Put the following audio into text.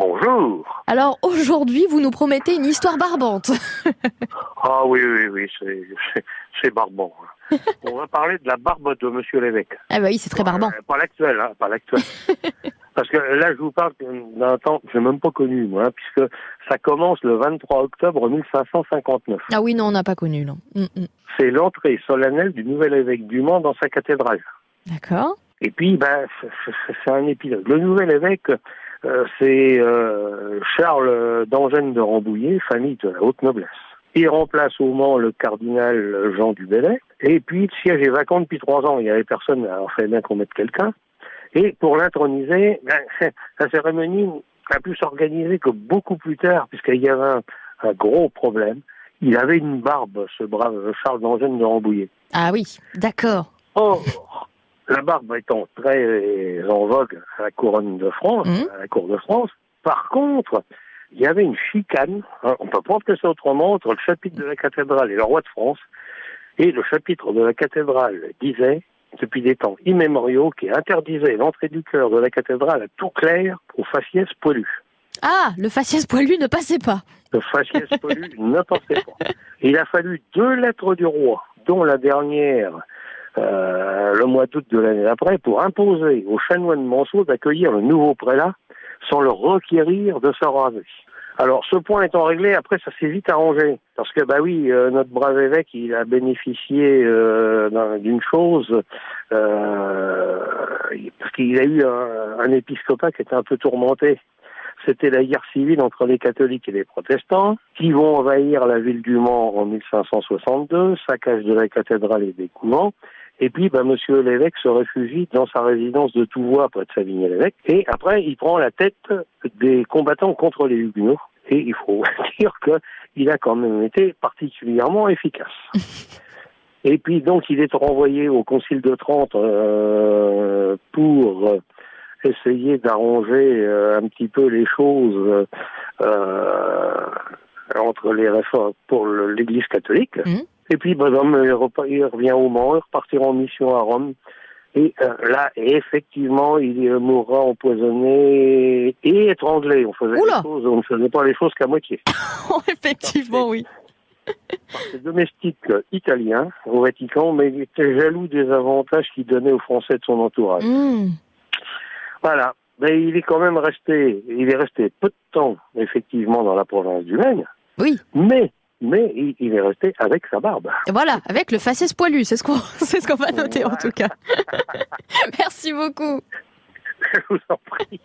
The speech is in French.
Bonjour. Alors aujourd'hui, vous nous promettez une histoire barbante. Ah oui, oui, oui, c'est- barbant. hein. On va parler de la barbe de Monsieur l'évêque. ah bah oui, c'est très barbant. Euh, pas l'actuel, hein, pas l'actuel. Parce que là, je vous parle d'un temps que j'ai même pas connu, moi, hein, puisque ça commence le 23 octobre 1559. Ah oui, non, on n'a pas connu, non. Mm, mm. C'est l'entrée solennelle du nouvel évêque du Mans dans sa cathédrale. D'accord. Et puis, ben, c'est- un épilogue. Le nouvel évêque, c'est euh, Charles d'Angène de Rambouillet, famille de la haute noblesse. Il remplace au Mans le cardinal Jean du Bellay. Et puis, le siège est vacant depuis trois ans. Il n'y avait personne, alors il fallait bien qu'on mette quelqu'un. Et pour l'introniser, ben, la cérémonie a pu s'organiser que beaucoup plus tard, puisqu'il y avait un, un gros problème. Il avait une barbe, ce brave Charles d'Angène de Rambouillet. Ah oui, d'accord. Or, la barbe étant très en vogue à la couronne de France, Mhm. à la cour de France, par contre, il y avait une chicane, hein, on peut pas appeler ça autrement, entre le chapitre de la cathédrale et le roi de France, et le chapitre de la cathédrale disait, depuis des temps immémoriaux, qui interdisait l'entrée du cœur de la cathédrale à tout clair aux faciès poilus. Ah, le faciès poilu ne passait pas. Le faciès poilu ne pensait pas. Il a fallu deux lettres du roi, dont la dernière euh, mois d'août de l'année d'après, pour imposer aux chanoines de Monceau d'accueillir le nouveau prélat sans le requérir de se raser. Alors, ce point étant réglé, après, ça s'est vite arrangé. Parce que, bah oui, euh, notre brave évêque, il a bénéficié euh, d'un- d'une chose, euh, parce qu'il a eu un, un épiscopat qui était un peu tourmenté. C'était la guerre civile entre les catholiques et les protestants, qui vont envahir la ville du Mans en 1562, saccage de la cathédrale et des couvents. Et puis, bah, monsieur l'évêque se réfugie dans sa résidence de Touvois, près de Savigny-l'Évêque. Et après, il prend la tête des combattants contre les Huguenots. Et il faut dire qu'il a quand même été particulièrement efficace. Et puis, donc, il est renvoyé au Concile de Trente euh, pour essayer d'arranger euh, un petit peu les choses euh, entre les réformes pour l'Église catholique. Mhm. Et puis, ben, il, revient au Mans, il repartira en mission à Rome. Et euh, là, effectivement, il euh, mourra empoisonné et étranglé. On faisait Oula les choses, on ne faisait pas les choses qu'à moitié. Effectivement, oui. C'est domestique euh, italien au Vatican, mais il était jaloux des avantages qu'il donnait aux Français de son entourage. Mm. Voilà. Mais il est quand même resté, il est resté peu de temps, effectivement, dans la province du Maine. Oui. Mais, mais il, il est resté avec sa barbe. Et voilà, avec le faciès poilu, c'est ce qu'on c'est ce qu'on va noter en tout cas. Merci beaucoup. Je vous en prie.